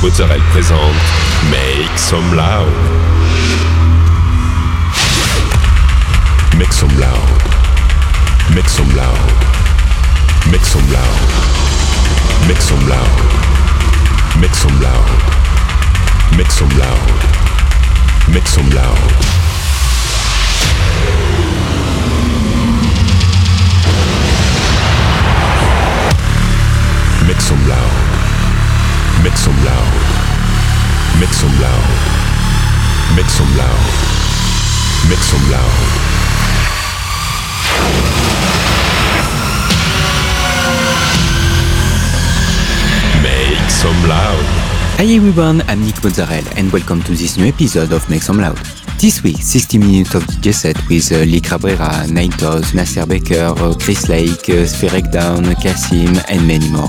Mozzarella présente Make Some Loud. Make some loud. Make some loud. Make some loud. Make some loud. Make some loud. Make some loud. Make some loud. Make some loud. Make some loud. Make some loud. Make some loud. Make some loud. Make some loud. Hi everyone, I'm Nick Mozzarella and welcome to this new episode of Make Some Loud. This week, 60 minutes of DJ set with uh, Lee Cabrera, Nightos, Nasser Baker, uh, Chris Lake, uh, Spheric Down, Kasim, and many more.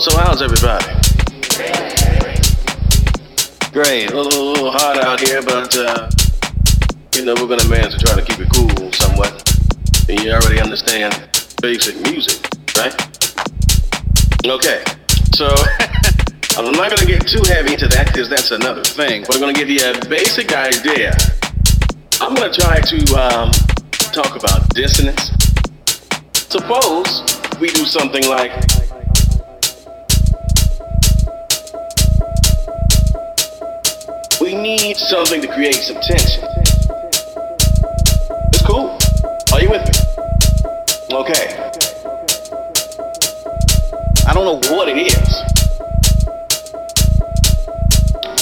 so how's everybody? Great. A little, a little hot out here, but uh, you know we're gonna manage to try to keep it cool somewhat. And you already understand basic music, right? Okay, so I'm not gonna get too heavy into that because that's another thing. But I'm gonna give you a basic idea. I'm gonna try to um, talk about dissonance. Suppose we do something like need something to create some tension. It's cool. Are you with me? Okay. I don't know what it is.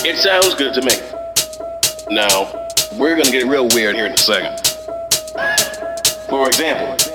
It sounds good to me. Now, we're gonna get real weird here in a second. For example,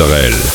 Israel.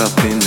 Up in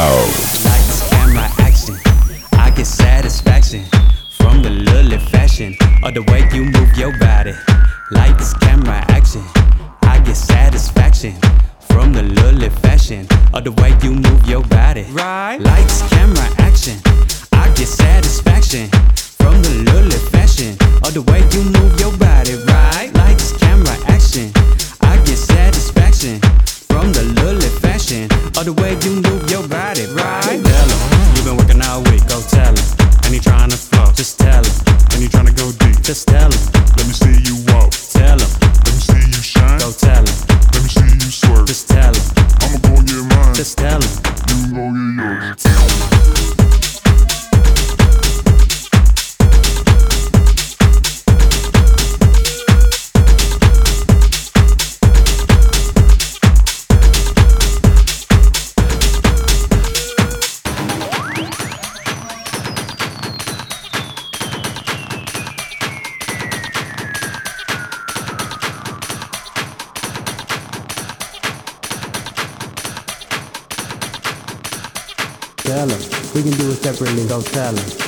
some loud. Lights, camera, action. I get satisfaction from the lily fashion or the way you move your body. Lights, camera, action. I get satisfaction from the lily fashion or the way you move your body. Right. Lights, camera, action. I get satisfaction from the lily fashion or the way you move your body. Right. Lights, camera, action. I get satisfaction from the lily fashion or the way you move Costello.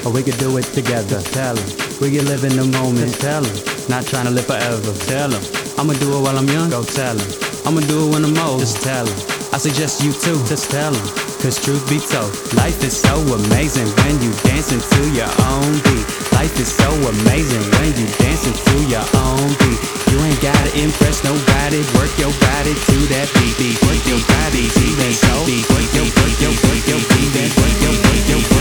Or we could do it together, tell him. We can live in the moment, tell him. Not trying to live forever, tell him. I'ma do it while I'm young, go tell him. I'ma do it when I'm old, just tell him. I suggest you too, just tell him. Cause truth be told, life is so amazing when you dancing to your own beat. Life is so amazing when you dancing to your own beat. You ain't gotta impress nobody, work your body to that beat. beat. Work your body to that so beat. Work your, work your, work your beat. That work your, work your,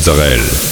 culturelle.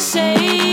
say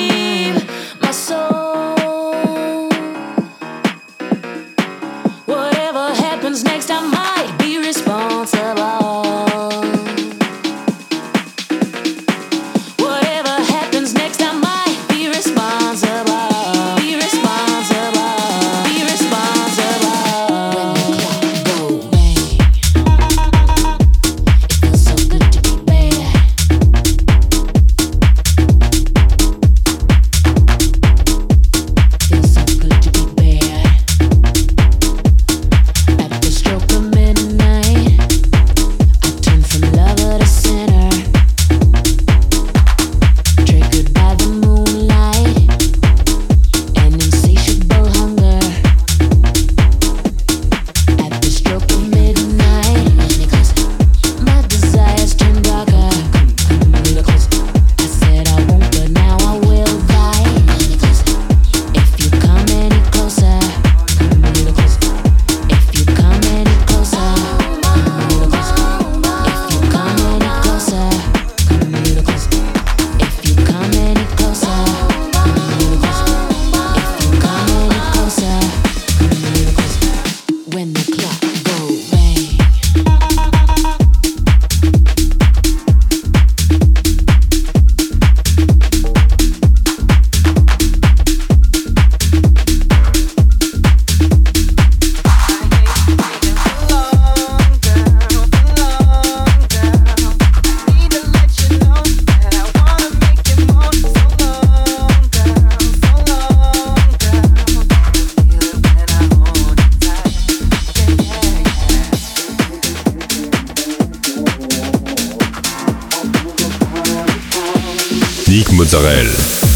Mozzarella.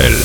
Israel.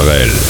Sorel.